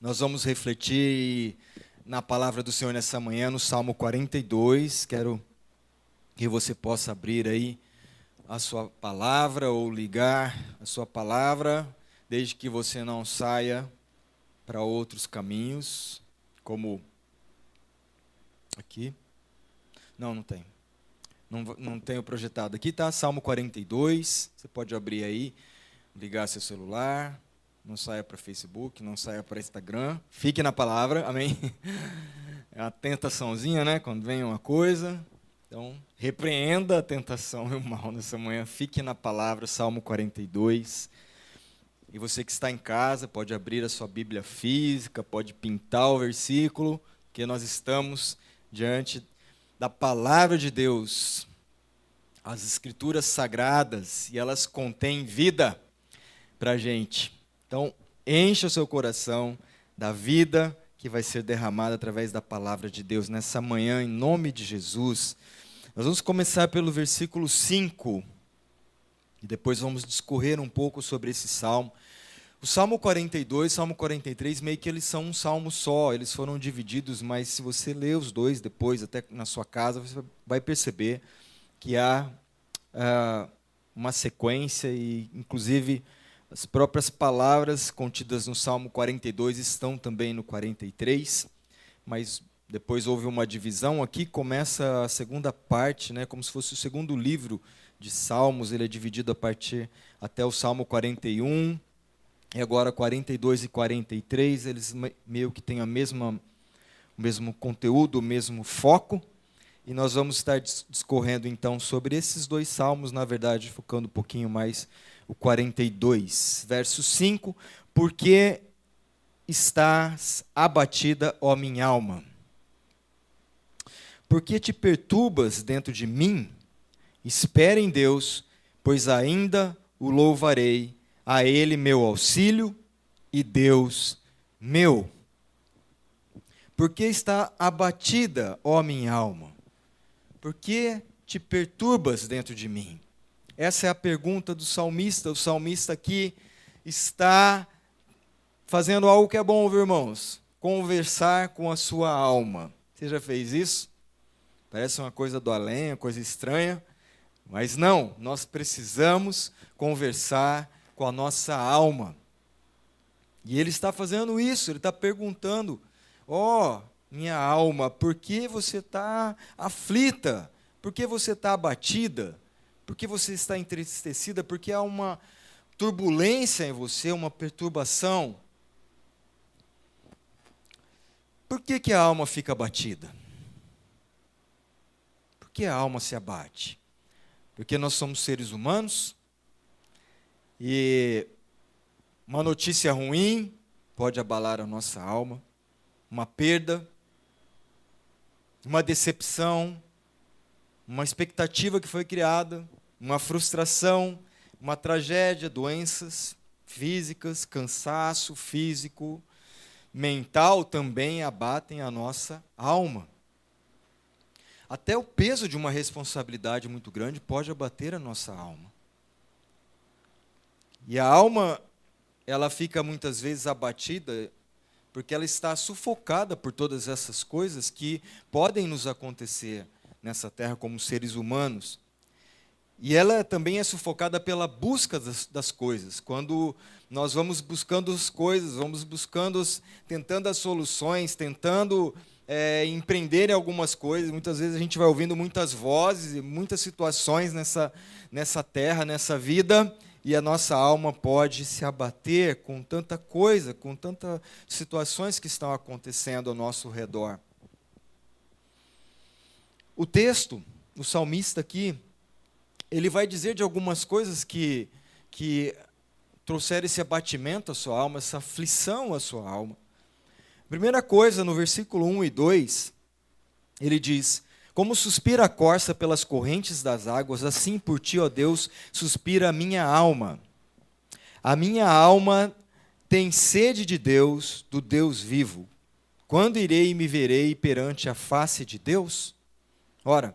Nós vamos refletir na palavra do Senhor nessa manhã, no Salmo 42. Quero que você possa abrir aí a sua palavra ou ligar a sua palavra, desde que você não saia para outros caminhos, como aqui. Não, não tem. Não, não tenho projetado aqui, tá? Salmo 42. Você pode abrir aí, ligar seu celular, não saia para Facebook, não saia para Instagram. Fique na palavra, amém? É uma tentaçãozinha, né? Quando vem uma coisa. Então, repreenda a tentação e o mal nessa manhã. Fique na palavra, Salmo 42. E você que está em casa, pode abrir a sua Bíblia física, pode pintar o versículo, que nós estamos diante da palavra de Deus. As escrituras sagradas, e elas contêm vida para a gente. Então, encha o seu coração da vida que vai ser derramada através da palavra de Deus nessa manhã, em nome de Jesus. Nós vamos começar pelo versículo 5 e depois vamos discorrer um pouco sobre esse salmo. O Salmo 42 e Salmo 43, meio que eles são um salmo só, eles foram divididos, mas se você ler os dois depois, até na sua casa, você vai perceber que há uh, uma sequência e, inclusive, as próprias palavras contidas no Salmo 42 estão também no 43, mas depois houve uma divisão. Aqui começa a segunda parte, né, como se fosse o segundo livro de Salmos. Ele é dividido a partir até o Salmo 41. E agora 42 e 43, eles meio que têm a mesma, o mesmo conteúdo, o mesmo foco. E nós vamos estar discorrendo então sobre esses dois salmos, na verdade, focando um pouquinho mais o 42, verso 5: Porque estás abatida, ó minha alma? Porque te perturbas dentro de mim? Espere em Deus, pois ainda o louvarei, a Ele meu auxílio e Deus meu. Porque está abatida, ó minha alma? Por que te perturbas dentro de mim? Essa é a pergunta do salmista. O salmista aqui está fazendo algo que é bom, viu, irmãos? Conversar com a sua alma. Você já fez isso? Parece uma coisa do além, uma coisa estranha. Mas não, nós precisamos conversar com a nossa alma. E ele está fazendo isso, ele está perguntando: Ó, oh, minha alma, por que você está aflita? Por que você está abatida? Por que você está entristecida? Porque há uma turbulência em você, uma perturbação. Por que, que a alma fica abatida? Por que a alma se abate? Porque nós somos seres humanos e uma notícia ruim pode abalar a nossa alma, uma perda, uma decepção, uma expectativa que foi criada, uma frustração, uma tragédia, doenças físicas, cansaço físico, mental também abatem a nossa alma. Até o peso de uma responsabilidade muito grande pode abater a nossa alma. E a alma, ela fica muitas vezes abatida porque ela está sufocada por todas essas coisas que podem nos acontecer nessa terra como seres humanos. E ela também é sufocada pela busca das, das, coisas. Quando nós vamos buscando as coisas, vamos buscando, tentando as soluções, tentando é, empreender em algumas coisas. Muitas vezes a gente vai ouvindo muitas vozes e muitas situações nessa, nessa terra, nessa vida, e a nossa alma pode se abater com tanta coisa, com tantas situações que estão acontecendo ao nosso redor. O texto, o salmista aqui, ele vai dizer de algumas coisas que, que trouxeram esse abatimento à sua alma, essa aflição à sua alma. Primeira coisa, no versículo 1 e 2, ele diz: Como suspira a corça pelas correntes das águas, assim por ti, ó Deus, suspira a minha alma. A minha alma tem sede de Deus, do Deus vivo. Quando irei e me verei perante a face de Deus? Ora,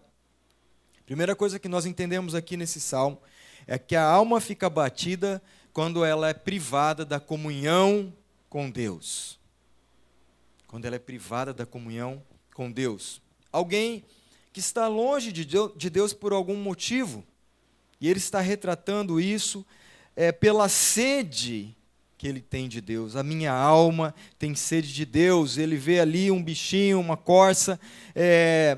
Primeira coisa que nós entendemos aqui nesse salmo é que a alma fica abatida quando ela é privada da comunhão com Deus. quando ela é privada da comunhão com Deus. Alguém que está longe de Deus por algum motivo, e ele está retratando isso é, pela sede que ele tem de Deus. A minha alma tem sede de Deus. Ele vê ali um bichinho, uma corça, é,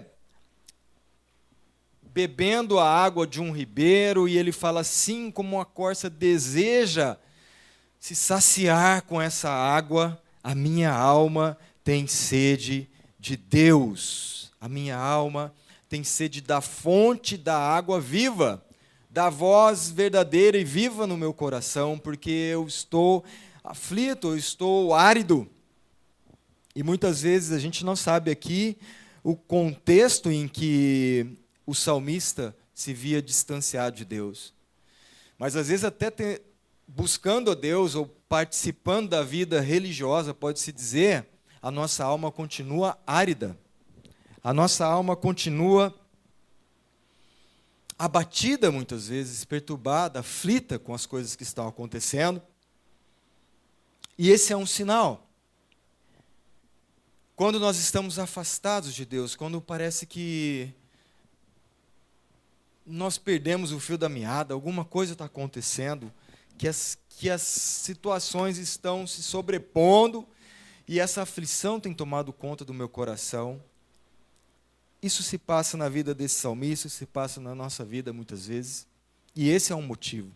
bebendo a água de um ribeiro, e ele fala assim: como a corça deseja se saciar com essa água, a minha alma tem sede de Deus. A minha alma tem sede da fonte da água viva, da voz verdadeira e viva no meu coração, porque eu estou aflito, eu estou árido. E muitas vezes a gente não sabe aqui o contexto em que o salmista se via distanciado de Deus. Mas às vezes até ter, buscando a Deus ou participando da vida religiosa, pode-se dizer, a nossa alma continua árida. A nossa alma continua abatida muitas vezes, perturbada, aflita com as coisas que estão acontecendo. E esse é um sinal. Quando nós estamos afastados de Deus, quando parece que nós perdemos o fio da meada, alguma coisa está acontecendo, que as, que as situações estão se sobrepondo e essa aflição tem tomado conta do meu coração. Isso se passa na vida desse salmista, isso se passa na nossa vida muitas vezes, e esse é um motivo.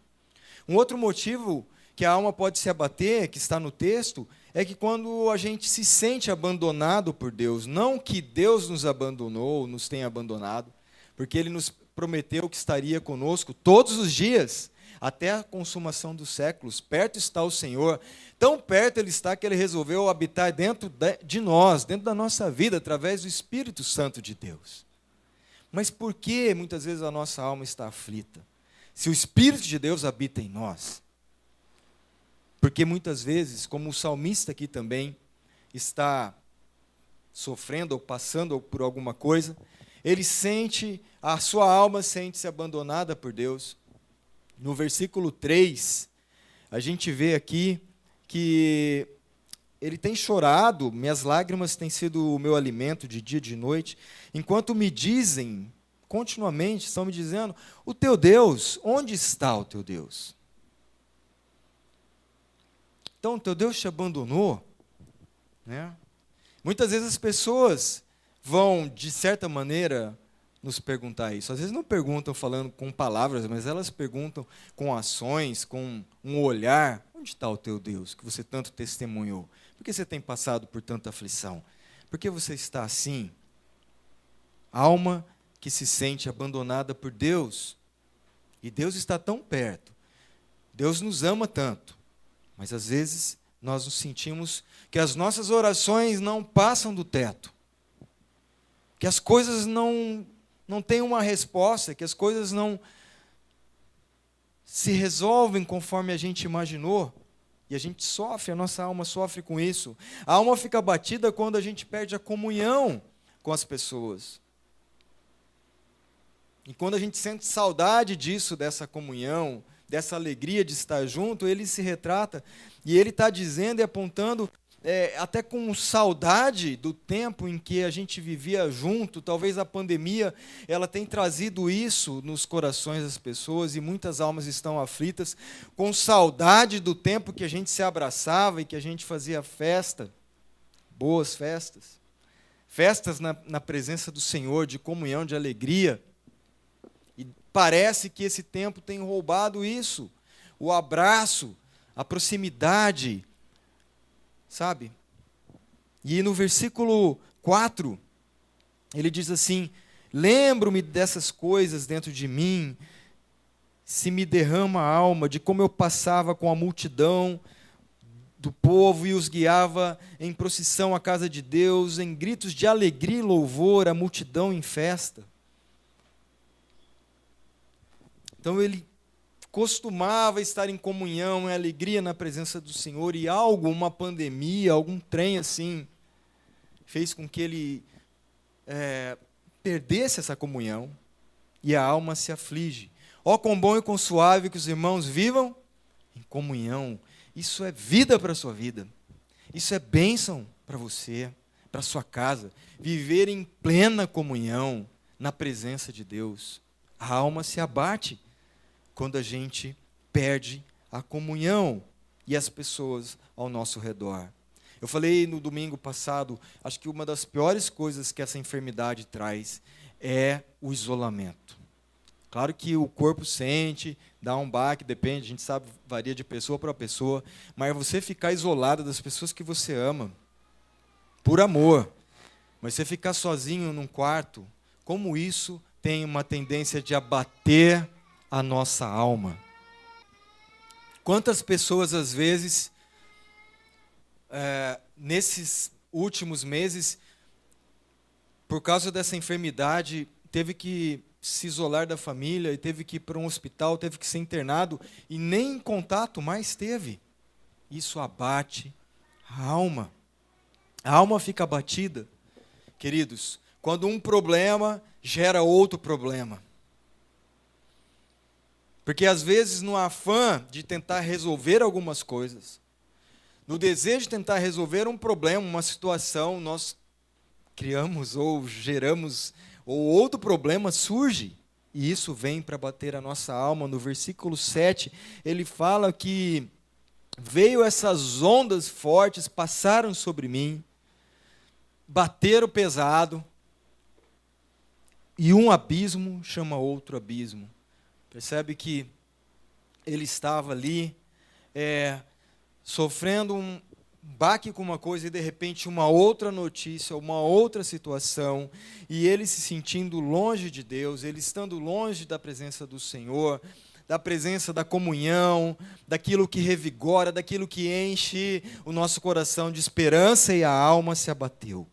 Um outro motivo que a alma pode se abater, que está no texto, é que quando a gente se sente abandonado por Deus, não que Deus nos abandonou, nos tenha abandonado, porque Ele nos prometeu que estaria conosco todos os dias, até a consumação dos séculos. Perto está o Senhor, tão perto Ele está que Ele resolveu habitar dentro de nós, dentro da nossa vida, através do Espírito Santo de Deus. Mas por que muitas vezes a nossa alma está aflita? Se o Espírito de Deus habita em nós. Porque muitas vezes, como o salmista aqui também está sofrendo ou passando por alguma coisa, ele sente, a sua alma sente-se abandonada por Deus. No versículo 3, a gente vê aqui que ele tem chorado, minhas lágrimas têm sido o meu alimento de dia e de noite, enquanto me dizem, continuamente, estão me dizendo: O teu Deus, onde está o teu Deus? Então, o teu Deus te abandonou? Né? Muitas vezes as pessoas vão, de certa maneira, nos perguntar isso. Às vezes não perguntam falando com palavras, mas elas perguntam com ações, com um olhar. Onde está o teu Deus que você tanto testemunhou? Por que você tem passado por tanta aflição? Por que você está assim? Alma que se sente abandonada por Deus. E Deus está tão perto. Deus nos ama tanto. Mas às vezes nós nos sentimos que as nossas orações não passam do teto que as coisas não, não têm uma resposta, que as coisas não se resolvem conforme a gente imaginou. E a gente sofre, a nossa alma sofre com isso. A alma fica batida quando a gente perde a comunhão com as pessoas. E quando a gente sente saudade disso, dessa comunhão, dessa alegria de estar junto, ele se retrata e ele está dizendo e apontando é, até com saudade do tempo em que a gente vivia junto. Talvez a pandemia ela tem trazido isso nos corações das pessoas e muitas almas estão aflitas com saudade do tempo que a gente se abraçava e que a gente fazia festa, boas festas, festas na, na presença do Senhor, de comunhão, de alegria. E parece que esse tempo tem roubado isso, o abraço, a proximidade sabe? E no versículo 4, ele diz assim: Lembro-me dessas coisas dentro de mim, se me derrama a alma, de como eu passava com a multidão do povo e os guiava em procissão à casa de Deus, em gritos de alegria e louvor, a multidão em festa. Então ele costumava estar em comunhão, em alegria na presença do Senhor, e algo, uma pandemia, algum trem assim, fez com que ele é, perdesse essa comunhão e a alma se aflige. Ó, oh, quão bom e quão suave que os irmãos vivam em comunhão. Isso é vida para a sua vida. Isso é bênção para você. para sua casa, viver em plena comunhão na presença de Deus. A alma se abate quando a gente perde a comunhão e as pessoas ao nosso redor. Eu falei no domingo passado, acho que uma das piores coisas que essa enfermidade traz é o isolamento. Claro que o corpo sente, dá um baque, depende, a gente sabe, varia de pessoa para pessoa, mas você ficar isolado das pessoas que você ama, por amor, mas você ficar sozinho num quarto, como isso tem uma tendência de abater a nossa alma. Quantas pessoas, às vezes, é, nesses últimos meses, por causa dessa enfermidade, teve que se isolar da família e teve que ir para um hospital, teve que ser internado e nem contato mais teve. Isso abate a alma. A alma fica abatida, queridos, quando um problema gera outro problema. Porque às vezes, no afã de tentar resolver algumas coisas, no desejo de tentar resolver um problema, uma situação, nós criamos ou geramos ou outro problema surge, e isso vem para bater a nossa alma. No versículo 7, ele fala que veio essas ondas fortes, passaram sobre mim, bateram pesado, e um abismo chama outro abismo. Percebe que ele estava ali é, sofrendo um, baque com uma coisa e de repente uma outra notícia, uma outra situação, e ele se sentindo longe de Deus, ele estando longe da presença do Senhor, da presença da comunhão, daquilo que revigora, daquilo que enche o nosso coração de esperança e a alma se abateu.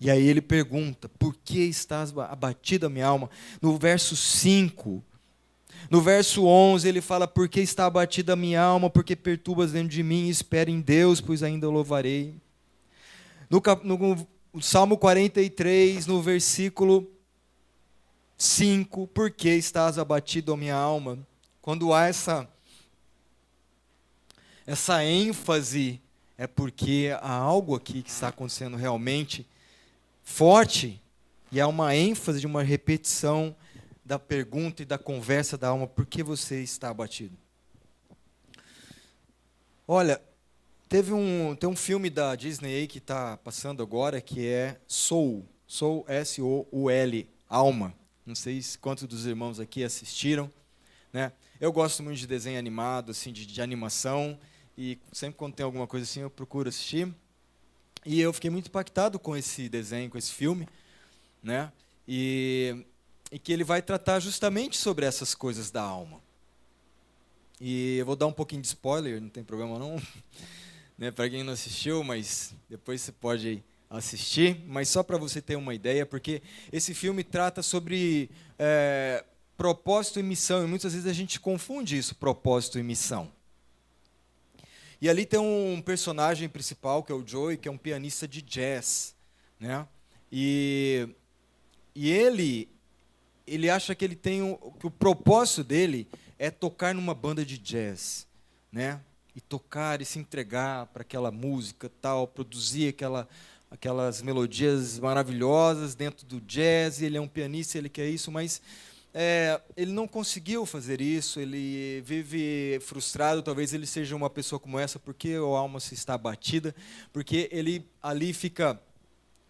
E aí ele pergunta: Por que estás abatida, minha alma? No verso 5, no verso 11 ele fala: Porque está abatida minha alma, porque perturbas dentro de mim, espera em Deus, pois ainda o louvarei. No, no, no Salmo 43, no versículo 5, Por que estás abatido minha alma? Quando há essa, essa ênfase, é porque há algo aqui que está acontecendo realmente forte, e há uma ênfase de uma repetição da pergunta e da conversa da alma: por que você está abatido? Olha, teve um, tem um filme da Disney aí que está passando agora que é Soul, Soul S-O-U-L, Alma. Não sei quantos dos irmãos aqui assistiram, né? Eu gosto muito de desenho animado, assim, de, de animação e sempre quando tem alguma coisa assim eu procuro assistir. E eu fiquei muito impactado com esse desenho, com esse filme, né? E e que ele vai tratar justamente sobre essas coisas da alma. E eu vou dar um pouquinho de spoiler, não tem problema não, né, para quem não assistiu, mas depois você pode assistir. Mas só para você ter uma ideia, porque esse filme trata sobre é, propósito e missão, e muitas vezes a gente confunde isso, propósito e missão. E ali tem um personagem principal, que é o Joey, que é um pianista de jazz. Né? E, e ele ele acha que ele tem um, que o propósito dele é tocar numa banda de jazz, né? E tocar e se entregar para aquela música tal, produzir aquela aquelas melodias maravilhosas dentro do jazz. Ele é um pianista, ele quer isso, mas é, ele não conseguiu fazer isso. Ele vive frustrado. Talvez ele seja uma pessoa como essa porque a alma se está abatida, porque ele ali fica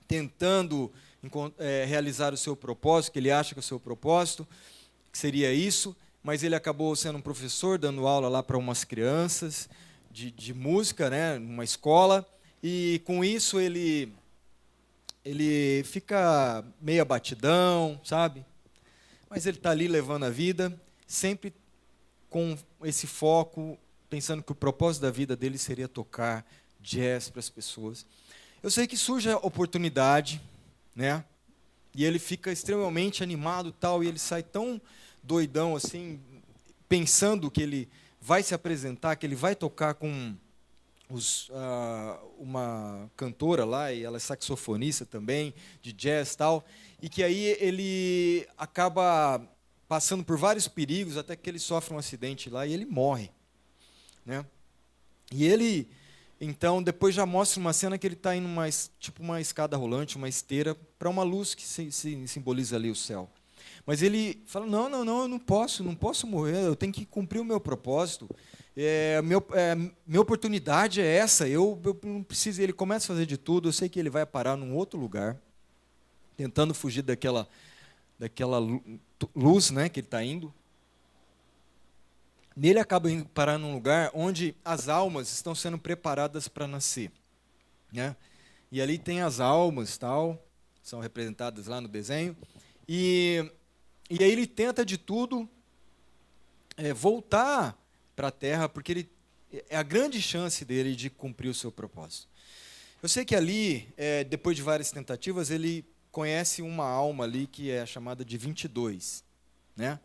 tentando é, realizar o seu propósito, que ele acha que é o seu propósito, que seria isso, mas ele acabou sendo um professor, dando aula lá para umas crianças de, de música, né, numa escola, e com isso ele ele fica meio abatidão, sabe? Mas ele está ali levando a vida, sempre com esse foco, pensando que o propósito da vida dele seria tocar jazz para as pessoas. Eu sei que surge a oportunidade, né? E ele fica extremamente animado tal, e ele sai tão doidão assim, pensando que ele vai se apresentar, que ele vai tocar com os, uh, uma cantora lá, e ela é saxofonista também, de jazz tal, e que aí ele acaba passando por vários perigos até que ele sofre um acidente lá e ele morre, né? E ele Então, depois já mostra uma cena que ele está indo uma, tipo uma escada rolante, uma esteira, para uma luz que se, se, simboliza ali o céu. Mas ele fala: não, não, não, eu não posso, não posso morrer, eu tenho que cumprir o meu propósito. É, meu, é, minha oportunidade é essa, eu, eu não preciso. Ele começa a fazer de tudo, eu sei que ele vai parar num outro lugar, tentando fugir daquela, daquela luz né, que ele está indo. Nele acaba indo parar num lugar onde as almas estão sendo preparadas para nascer. Né? E ali tem as almas, tal, são representadas lá no desenho. E, e aí ele tenta de tudo é, voltar para a terra, porque ele, é a grande chance dele de cumprir o seu propósito. Eu sei que ali, é, depois de várias tentativas, ele conhece uma alma ali que é chamada de 22. Né?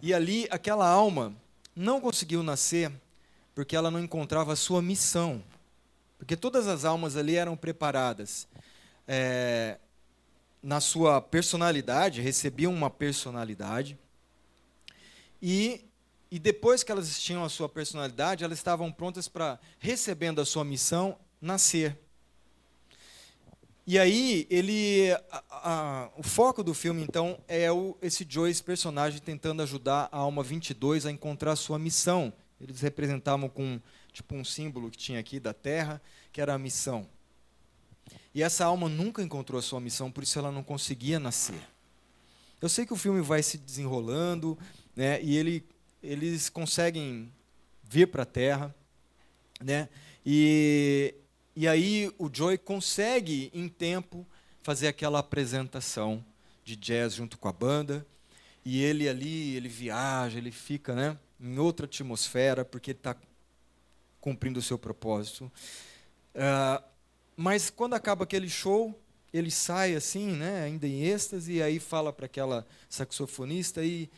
E ali, aquela alma não conseguiu nascer porque ela não encontrava a sua missão. Porque todas as almas ali eram preparadas é, na sua personalidade, recebiam uma personalidade, e e depois que elas tinham a sua personalidade, elas estavam prontas para, recebendo a sua missão, nascer. E aí, ele, a, a, o foco do filme, então, é o, esse Joyce personagem tentando ajudar a Alma 22 a encontrar sua missão. Eles representavam com tipo um símbolo que tinha aqui da Terra, que era a missão. E essa alma nunca encontrou a sua missão, por isso ela não conseguia nascer. Eu sei que o filme vai se desenrolando, né, e ele eles conseguem vir para a Terra, né? E, e aí o Joey consegue, em tempo, fazer aquela apresentação de jazz junto com a banda. E ele ali, ele viaja, ele fica né, em outra atmosfera, porque ele está cumprindo o seu propósito. Uh, mas quando acaba aquele show, ele sai assim, né, ainda em êxtase, e aí fala para aquela saxofonista e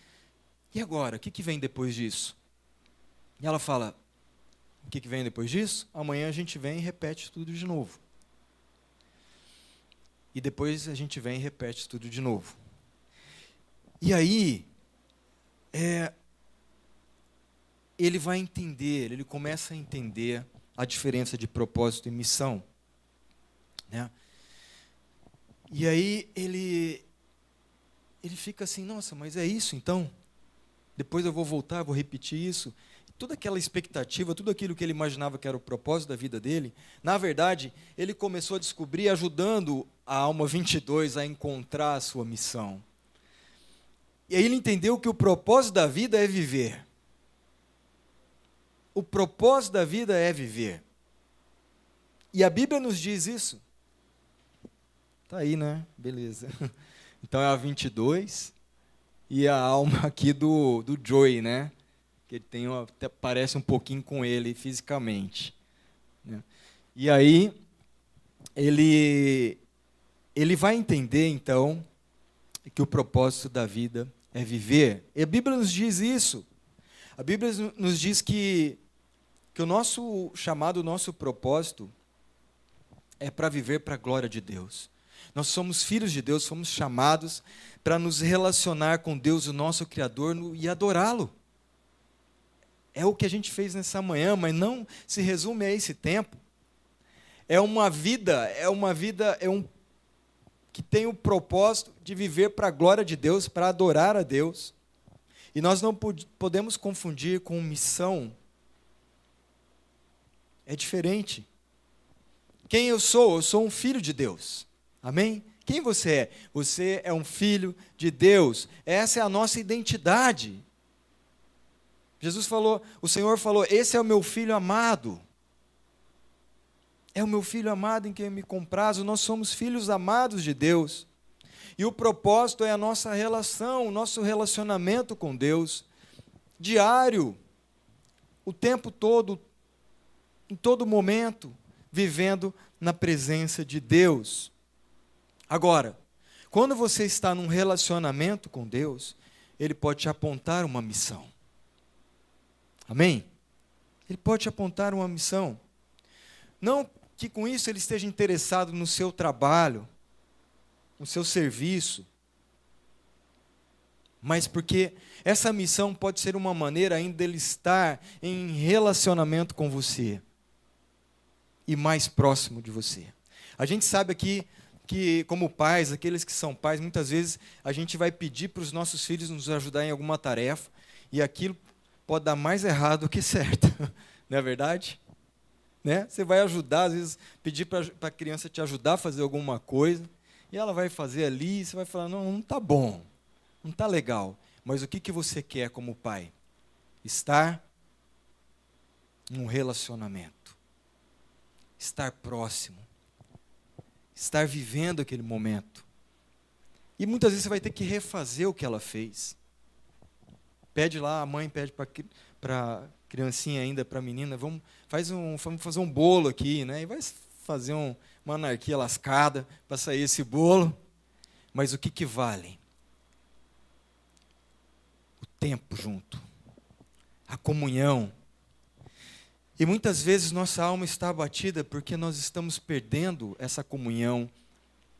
e agora? O que, que vem depois disso? E ela fala: O que, que vem depois disso? Amanhã a gente vem e repete tudo de novo. E depois a gente vem e repete tudo de novo. E aí, é, ele vai entender, ele começa a entender a diferença de propósito e missão. Né? E aí ele, ele fica assim, nossa, mas é isso então? depois eu vou voltar, vou repetir isso. Toda aquela expectativa, tudo aquilo que ele imaginava que era o propósito da vida dele, na verdade, ele começou a descobrir ajudando a alma 22 a encontrar a sua missão. E aí ele entendeu que o propósito da vida é viver. O propósito da vida é viver. E a Bíblia nos diz isso. Tá aí, né? Beleza. Então é a 22 e a alma aqui do, do Joey, né? Que tem uma, parece um pouquinho com ele fisicamente. Né? E aí ele ele vai entender então que o propósito da vida é viver. E a Bíblia nos diz isso. A Bíblia nos diz que que o nosso chamado, o nosso propósito é para viver para a glória de Deus. Nós somos filhos de Deus, fomos chamados para nos relacionar com Deus, o nosso Criador, e adorá-lo. É o que a gente fez nessa manhã, mas não se resume a esse tempo. É uma vida, é uma vida, é um que tem o propósito de viver para a glória de Deus, para adorar a Deus. E nós não podemos confundir com missão. É diferente. Quem eu sou? Eu sou um filho de Deus. Amém? Quem você é? Você é um filho de Deus. Essa é a nossa identidade. Jesus falou, o Senhor falou: Esse é o meu filho amado. É o meu filho amado em quem me comprazo. Nós somos filhos amados de Deus. E o propósito é a nossa relação, o nosso relacionamento com Deus, diário, o tempo todo, em todo momento, vivendo na presença de Deus. Agora, quando você está num relacionamento com Deus, Ele pode te apontar uma missão. Amém? Ele pode te apontar uma missão. Não que com isso ele esteja interessado no seu trabalho, no seu serviço, mas porque essa missão pode ser uma maneira ainda dele estar em relacionamento com você. e mais próximo de você. A gente sabe aqui que, como pais, aqueles que são pais, muitas vezes a gente vai pedir para os nossos filhos nos ajudar em alguma tarefa e aquilo pode dar mais errado do que certo. Não é verdade? Né? Você vai ajudar, às vezes, pedir para a criança te ajudar a fazer alguma coisa, e ela vai fazer ali, e você vai falar: não, não está bom, não está legal. Mas o que, que você quer como pai? Estar num relacionamento, estar próximo, estar vivendo aquele momento. E muitas vezes você vai ter que refazer o que ela fez. Pede lá, a mãe pede para a criancinha ainda, para a menina, vamos, faz um, vamos fazer um bolo aqui, né? E vai fazer um, uma anarquia lascada para sair esse bolo. Mas o que, que vale? O tempo junto, a comunhão, e muitas vezes nossa alma está abatida porque nós estamos perdendo essa comunhão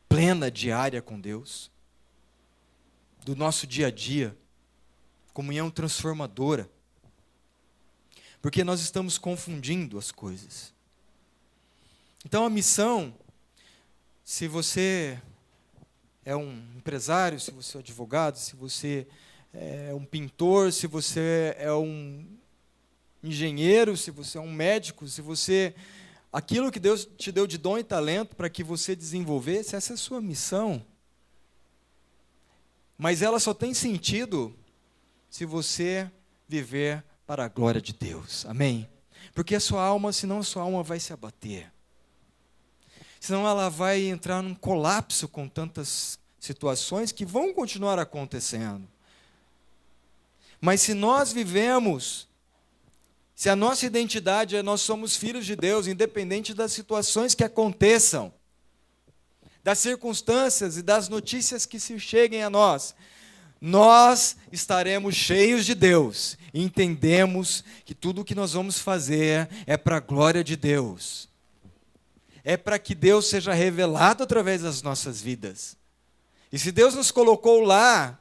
plena, diária com Deus, do nosso dia a dia, comunhão transformadora, porque nós estamos confundindo as coisas. Então a missão, se você é um empresário, se você é um advogado, se você é um pintor, se você é um engenheiro, se você é um médico, se você aquilo que Deus te deu de dom e talento para que você desenvolvesse, essa é a sua missão. Mas ela só tem sentido se você viver para a glória de Deus. Amém? Porque a sua alma, senão a sua alma vai se abater. Senão ela vai entrar num colapso com tantas situações que vão continuar acontecendo. Mas se nós vivemos se a nossa identidade é nós somos filhos de Deus, independente das situações que aconteçam, das circunstâncias e das notícias que se cheguem a nós, nós estaremos cheios de Deus. E entendemos que tudo o que nós vamos fazer é para a glória de Deus. É para que Deus seja revelado através das nossas vidas. E se Deus nos colocou lá,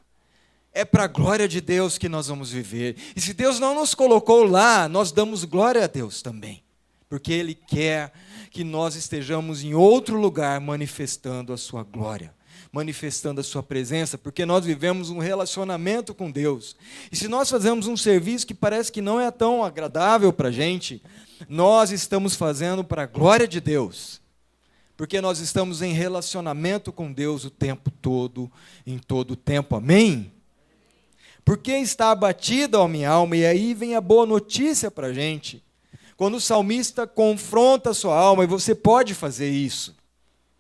é para a glória de Deus que nós vamos viver. E se Deus não nos colocou lá, nós damos glória a Deus também. Porque Ele quer que nós estejamos em outro lugar manifestando a Sua glória, manifestando a Sua presença, porque nós vivemos um relacionamento com Deus. E se nós fazemos um serviço que parece que não é tão agradável para a gente, nós estamos fazendo para a glória de Deus. Porque nós estamos em relacionamento com Deus o tempo todo, em todo o tempo. Amém? Porque está abatida a minha alma? E aí vem a boa notícia para a gente. Quando o salmista confronta a sua alma, e você pode fazer isso.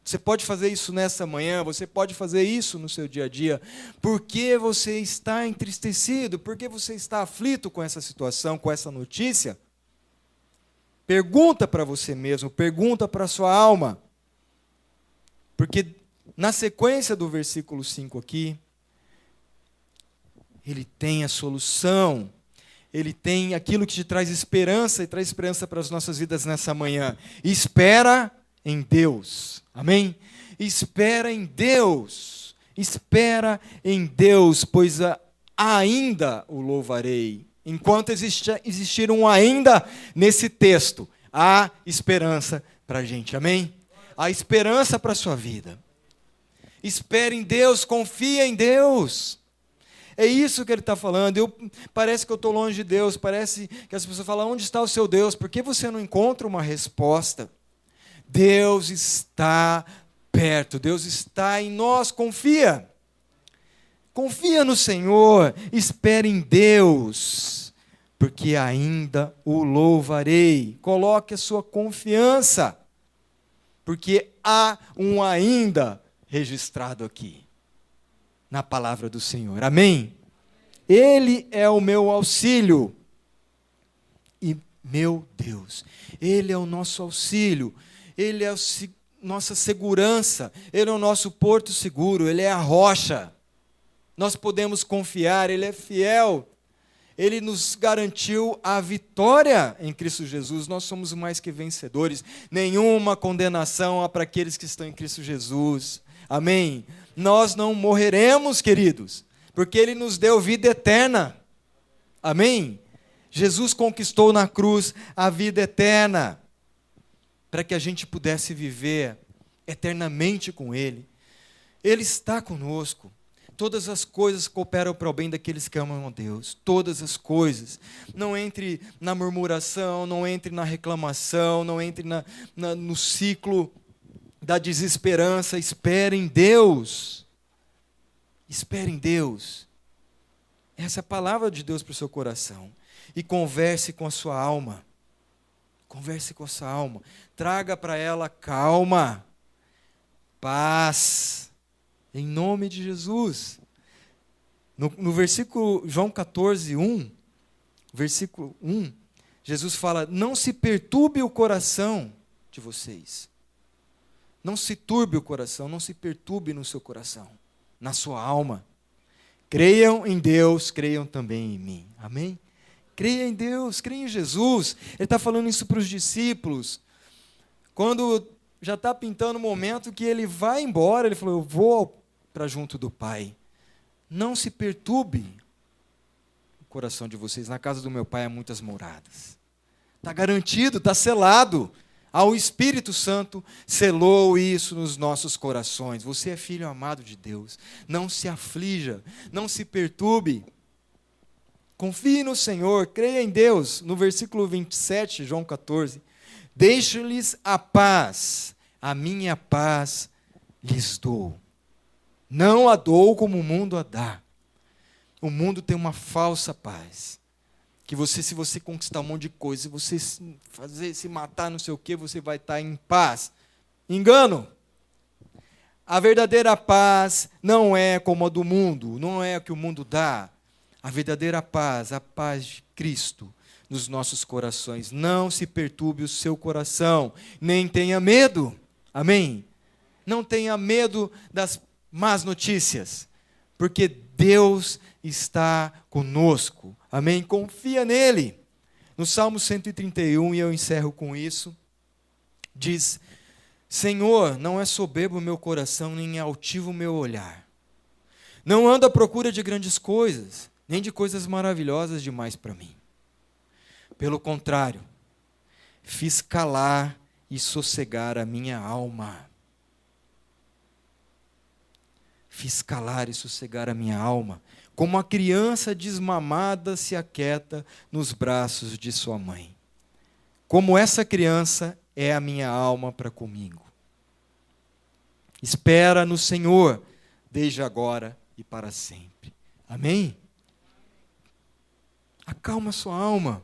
Você pode fazer isso nessa manhã, você pode fazer isso no seu dia a dia. Por que você está entristecido? Por que você está aflito com essa situação, com essa notícia? Pergunta para você mesmo, pergunta para a sua alma. Porque na sequência do versículo 5 aqui, ele tem a solução. Ele tem aquilo que te traz esperança e traz esperança para as nossas vidas nessa manhã. Espera em Deus. Amém? Espera em Deus. Espera em Deus, pois ainda o louvarei. Enquanto existir um ainda nesse texto, há esperança para a gente. Amém? Há esperança para a sua vida. Espere em Deus, confia em Deus. É isso que ele está falando. Eu, parece que eu estou longe de Deus, parece que as pessoas falam: onde está o seu Deus? Por que você não encontra uma resposta? Deus está perto, Deus está em nós, confia. Confia no Senhor, espere em Deus, porque ainda o louvarei. Coloque a sua confiança, porque há um ainda registrado aqui na palavra do Senhor. Amém? Ele é o meu auxílio. E, meu Deus, Ele é o nosso auxílio, Ele é a nossa segurança, Ele é o nosso porto seguro, Ele é a rocha. Nós podemos confiar, Ele é fiel. Ele nos garantiu a vitória em Cristo Jesus. Nós somos mais que vencedores. Nenhuma condenação há para aqueles que estão em Cristo Jesus. Amém? nós não morreremos, queridos, porque Ele nos deu vida eterna. Amém? Jesus conquistou na cruz a vida eterna. Para que a gente pudesse viver eternamente com Ele. Ele está conosco. Todas as coisas cooperam para o bem daqueles que amam a Deus. Todas as coisas. Não entre na murmuração, não entre na reclamação, não entre na, na, no ciclo da desesperança. Espere em Deus. Espere em Deus. Essa é a palavra de Deus para o seu coração. E converse com a sua alma. Converse com a sua alma. Traga para ela calma, paz, em nome de Jesus. No, no versículo João 14, 1, versículo 1, Jesus fala: Não se perturbe o coração de vocês. Não se turbe o coração, não se perturbe no seu coração, na sua alma. Creiam em Deus, creiam também em mim. Amém? Creia em Deus, creia em Jesus. Ele está falando isso para os discípulos. Quando já está pintando o momento que ele vai embora, ele falou: Eu vou para junto do Pai. Não se perturbe o coração de vocês. Na casa do meu Pai há muitas moradas. Está garantido, está selado. Ao Espírito Santo selou isso nos nossos corações. Você é filho amado de Deus. Não se aflija, não se perturbe. Confie no Senhor, creia em Deus. No versículo 27, João 14. Deixo-lhes a paz, a minha paz lhes dou. Não a dou como o mundo a dá. O mundo tem uma falsa paz. Que você, se você conquistar um monte de coisa, se você fazer, se matar, não sei o que, você vai estar em paz. Engano. A verdadeira paz não é como a do mundo, não é a que o mundo dá. A verdadeira paz, a paz de Cristo nos nossos corações. Não se perturbe o seu coração, nem tenha medo. Amém? Não tenha medo das más notícias, porque Deus está conosco. Amém? Confia nele. No Salmo 131, e eu encerro com isso, diz: Senhor, não é soberbo o meu coração, nem altivo o meu olhar. Não ando à procura de grandes coisas, nem de coisas maravilhosas demais para mim. Pelo contrário, fiz calar e sossegar a minha alma Fiz calar e sossegar a minha alma, como a criança desmamada se aquieta nos braços de sua mãe. Como essa criança é a minha alma para comigo. Espera no Senhor, desde agora e para sempre. Amém? Acalma sua alma.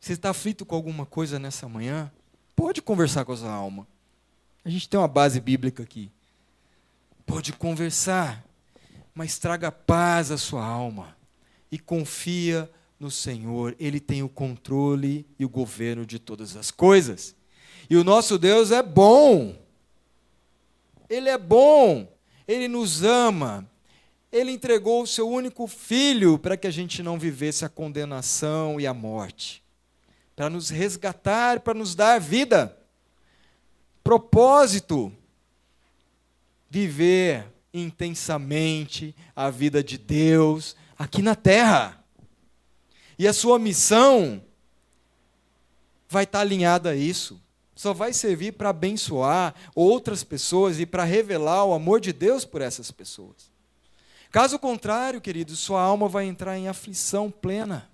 Você está aflito com alguma coisa nessa manhã? Pode conversar com a sua alma. A gente tem uma base bíblica aqui. Pode conversar, mas traga paz à sua alma e confia no Senhor. Ele tem o controle e o governo de todas as coisas. E o nosso Deus é bom. Ele é bom. Ele nos ama. Ele entregou o seu único filho para que a gente não vivesse a condenação e a morte, para nos resgatar, para nos dar vida. Propósito viver intensamente a vida de Deus aqui na terra. E a sua missão vai estar alinhada a isso. Só vai servir para abençoar outras pessoas e para revelar o amor de Deus por essas pessoas. Caso contrário, querido, sua alma vai entrar em aflição plena.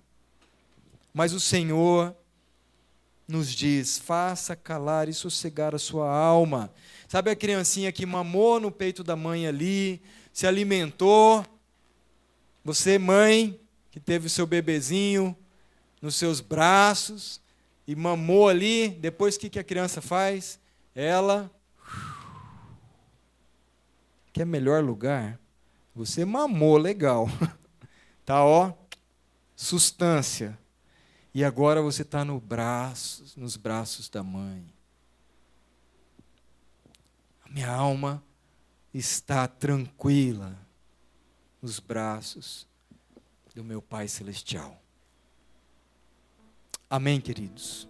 Mas o Senhor nos diz: faça calar e sossegar a sua alma. Sabe a criancinha que mamou no peito da mãe ali, se alimentou? Você, mãe, que teve o seu bebezinho nos seus braços e mamou ali, depois o que, que a criança faz? Ela. Quer melhor lugar? Você mamou, legal. tá, ó, sustância. E agora você está no braço, nos braços da mãe. Minha alma está tranquila nos braços do meu Pai Celestial. Amém, queridos?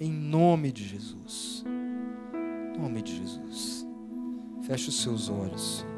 Em nome de Jesus. Em nome de Jesus. Feche os seus olhos.